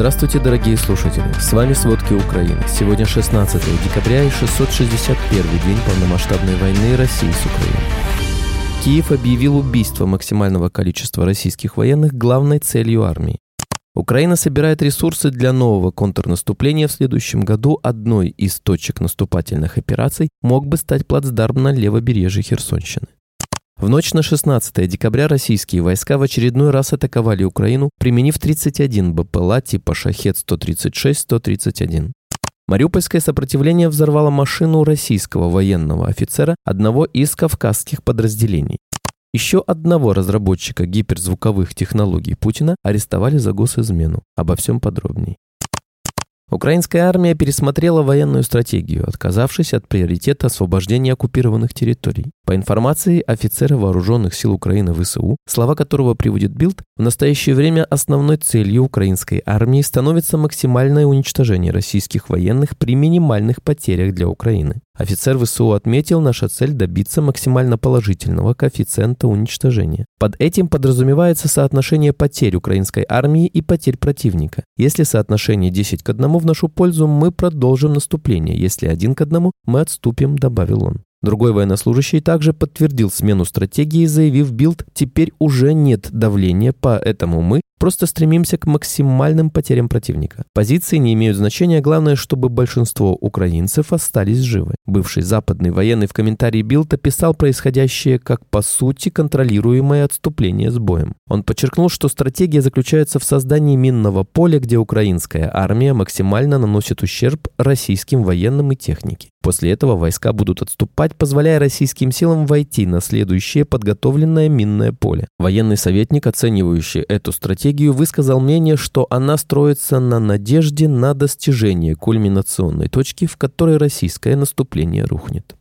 Здравствуйте, дорогие слушатели! С вами «Сводки Украины». Сегодня 16 декабря и 661 день полномасштабной войны России с Украиной. Киев объявил убийство максимального количества российских военных главной целью армии. Украина собирает ресурсы для нового контрнаступления в следующем году. Одной из точек наступательных операций мог бы стать плацдарм на левобережье Херсонщины. В ночь на 16 декабря российские войска в очередной раз атаковали Украину, применив 31 БПЛА типа «Шахет-136-131». Мариупольское сопротивление взорвало машину российского военного офицера одного из кавказских подразделений. Еще одного разработчика гиперзвуковых технологий Путина арестовали за госизмену. Обо всем подробней. Украинская армия пересмотрела военную стратегию, отказавшись от приоритета освобождения оккупированных территорий. По информации офицера вооруженных сил Украины ВСУ, слова которого приводит Билд, в настоящее время основной целью украинской армии становится максимальное уничтожение российских военных при минимальных потерях для Украины. Офицер ВСУ отметил, наша цель добиться максимально положительного коэффициента уничтожения. Под этим подразумевается соотношение потерь украинской армии и потерь противника. Если соотношение 10 к 1 в нашу пользу, мы продолжим наступление. Если 1 к 1, мы отступим, добавил он. Другой военнослужащий также подтвердил смену стратегии, заявив Bild, теперь уже нет давления, поэтому мы просто стремимся к максимальным потерям противника. Позиции не имеют значения, главное, чтобы большинство украинцев остались живы. Бывший западный военный в комментарии Bild описал происходящее как по сути контролируемое отступление с боем. Он подчеркнул, что стратегия заключается в создании минного поля, где украинская армия максимально наносит ущерб российским военным и технике. После этого войска будут отступать, позволяя российским силам войти на следующее подготовленное минное поле. Военный советник, оценивающий эту стратегию, высказал мнение, что она строится на надежде на достижение кульминационной точки, в которой российское наступление рухнет.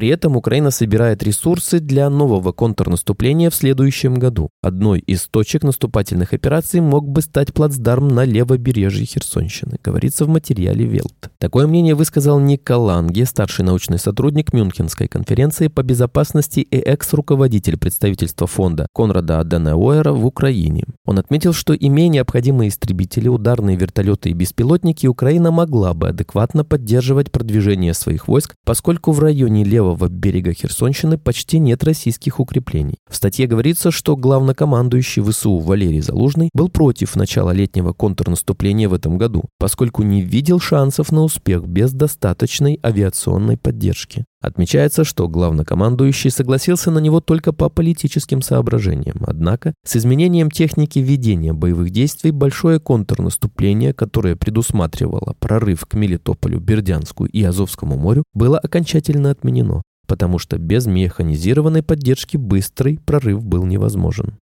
При этом Украина собирает ресурсы для нового контрнаступления в следующем году. Одной из точек наступательных операций мог бы стать плацдарм на левобережье Херсонщины, говорится в материале Велт. Такое мнение высказал Ник Ланге, старший научный сотрудник Мюнхенской конференции по безопасности и экс-руководитель представительства фонда Конрада Аденауэра в Украине. Он отметил, что имея необходимые истребители, ударные вертолеты и беспилотники, Украина могла бы адекватно поддерживать продвижение своих войск, поскольку в районе левого левого берега Херсонщины почти нет российских укреплений. В статье говорится, что главнокомандующий ВСУ Валерий Залужный был против начала летнего контрнаступления в этом году, поскольку не видел шансов на успех без достаточной авиационной поддержки. Отмечается, что главнокомандующий согласился на него только по политическим соображениям. Однако, с изменением техники ведения боевых действий большое контрнаступление, которое предусматривало прорыв к Мелитополю, Бердянску и Азовскому морю, было окончательно отменено, потому что без механизированной поддержки быстрый прорыв был невозможен.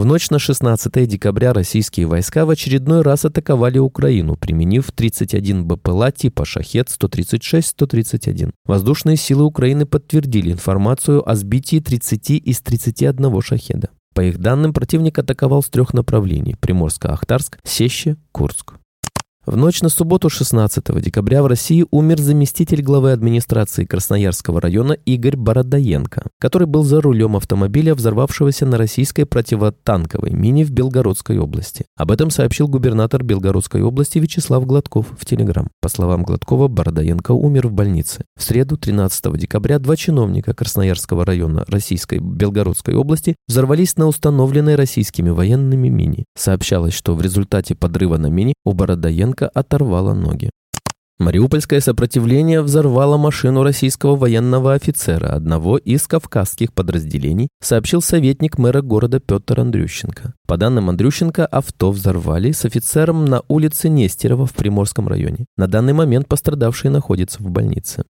В ночь на 16 декабря российские войска в очередной раз атаковали Украину, применив 31 БПЛА типа «Шахет-136-131». Воздушные силы Украины подтвердили информацию о сбитии 30 из 31 «Шахеда». По их данным, противник атаковал с трех направлений – Приморско-Ахтарск, Сеще, Курск. В ночь на субботу 16 декабря в России умер заместитель главы администрации Красноярского района Игорь Бородоенко, который был за рулем автомобиля, взорвавшегося на российской противотанковой мине в Белгородской области. Об этом сообщил губернатор Белгородской области Вячеслав Гладков в Телеграм. По словам Гладкова, Бородоенко умер в больнице. В среду 13 декабря два чиновника Красноярского района Российской Белгородской области взорвались на установленной российскими военными мине. Сообщалось, что в результате подрыва на мине у Бородоенко Лукашенко оторвала ноги. Мариупольское сопротивление взорвало машину российского военного офицера, одного из кавказских подразделений, сообщил советник мэра города Петр Андрющенко. По данным Андрющенко, авто взорвали с офицером на улице Нестерова в Приморском районе. На данный момент пострадавший находится в больнице.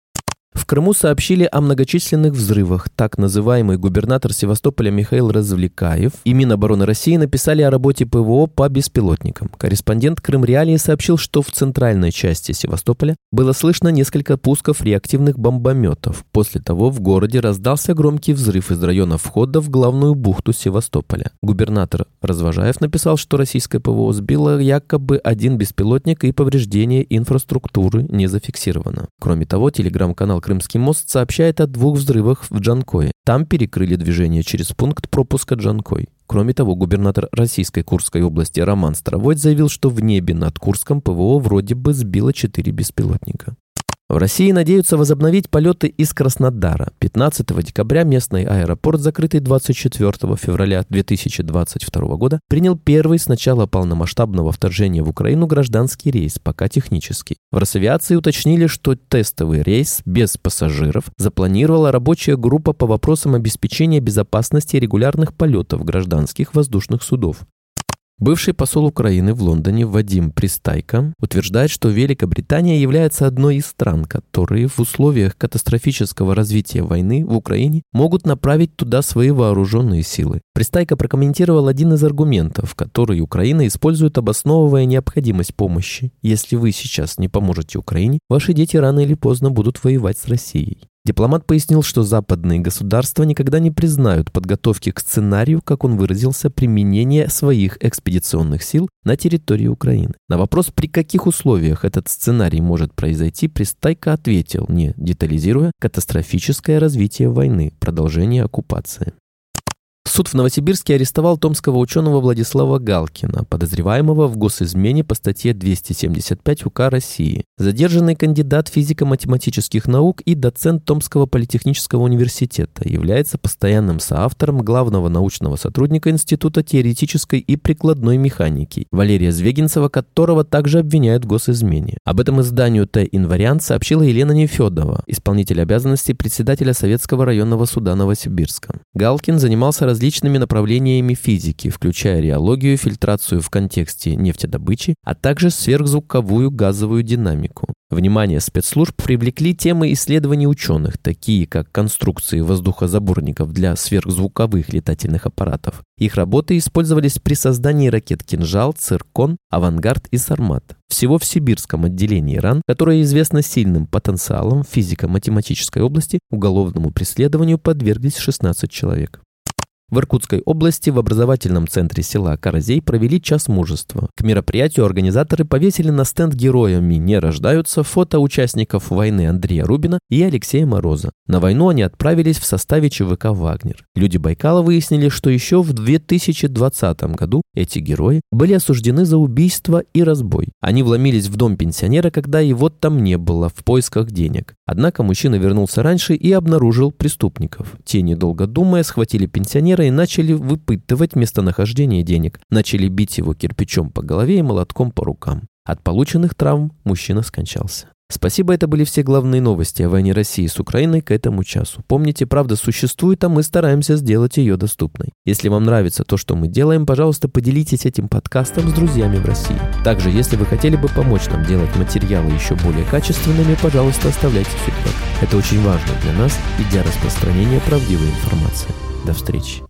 В Крыму сообщили о многочисленных взрывах. Так называемый губернатор Севастополя Михаил Развлекаев и Минобороны России написали о работе ПВО по беспилотникам. Корреспондент Крым Реалии сообщил, что в центральной части Севастополя было слышно несколько пусков реактивных бомбометов. После того в городе раздался громкий взрыв из района входа в главную бухту Севастополя. Губернатор Развожаев написал, что российское ПВО сбило якобы один беспилотник и повреждение инфраструктуры не зафиксировано. Кроме того, телеграм-канал Телеканал «Крымский мост» сообщает о двух взрывах в Джанкое. Там перекрыли движение через пункт пропуска Джанкой. Кроме того, губернатор российской Курской области Роман Старовойт заявил, что в небе над Курском ПВО вроде бы сбило четыре беспилотника. В России надеются возобновить полеты из Краснодара. 15 декабря местный аэропорт, закрытый 24 февраля 2022 года, принял первый с начала полномасштабного вторжения в Украину гражданский рейс, пока технический. В Росавиации уточнили, что тестовый рейс без пассажиров запланировала рабочая группа по вопросам обеспечения безопасности регулярных полетов гражданских воздушных судов. Бывший посол Украины в Лондоне Вадим Пристайко утверждает, что Великобритания является одной из стран, которые в условиях катастрофического развития войны в Украине могут направить туда свои вооруженные силы. Пристайко прокомментировал один из аргументов, который Украина использует, обосновывая необходимость помощи. Если вы сейчас не поможете Украине, ваши дети рано или поздно будут воевать с Россией. Дипломат пояснил, что западные государства никогда не признают подготовки к сценарию, как он выразился, применения своих экспедиционных сил на территории Украины. На вопрос, при каких условиях этот сценарий может произойти, Пристайко ответил, не детализируя, катастрофическое развитие войны, продолжение оккупации. Суд в Новосибирске арестовал томского ученого Владислава Галкина, подозреваемого в госизмене по статье 275 УК России. Задержанный кандидат физико-математических наук и доцент Томского политехнического университета является постоянным соавтором главного научного сотрудника Института теоретической и прикладной механики Валерия Звегинцева, которого также обвиняют в госизмене. Об этом изданию Т-Инвариант сообщила Елена Нефедова, исполнитель обязанностей председателя Советского районного суда Новосибирска. Галкин занимался различными направлениями физики, включая реологию, фильтрацию в контексте нефтедобычи, а также сверхзвуковую газовую динамику. Внимание спецслужб привлекли темы исследований ученых, такие как конструкции воздухозаборников для сверхзвуковых летательных аппаратов. Их работы использовались при создании ракет «Кинжал», «Циркон», «Авангард» и «Сармат». Всего в сибирском отделении РАН, которое известно сильным потенциалом физико-математической области, уголовному преследованию подверглись 16 человек. В Иркутской области в образовательном центре села Каразей провели час мужества. К мероприятию организаторы повесили на стенд «Героями не рождаются» фото участников войны Андрея Рубина и Алексея Мороза. На войну они отправились в составе ЧВК «Вагнер». Люди Байкала выяснили, что еще в 2020 году эти герои были осуждены за убийство и разбой. Они вломились в дом пенсионера, когда его там не было, в поисках денег. Однако мужчина вернулся раньше и обнаружил преступников. Те, недолго думая, схватили пенсионера и начали выпытывать местонахождение денег. Начали бить его кирпичом по голове и молотком по рукам. От полученных травм мужчина скончался. Спасибо, это были все главные новости о войне России с Украиной к этому часу. Помните, правда существует, а мы стараемся сделать ее доступной. Если вам нравится то, что мы делаем, пожалуйста, поделитесь этим подкастом с друзьями в России. Также, если вы хотели бы помочь нам делать материалы еще более качественными, пожалуйста, оставляйте фидбэк. Это очень важно для нас и для распространения правдивой информации. До встречи.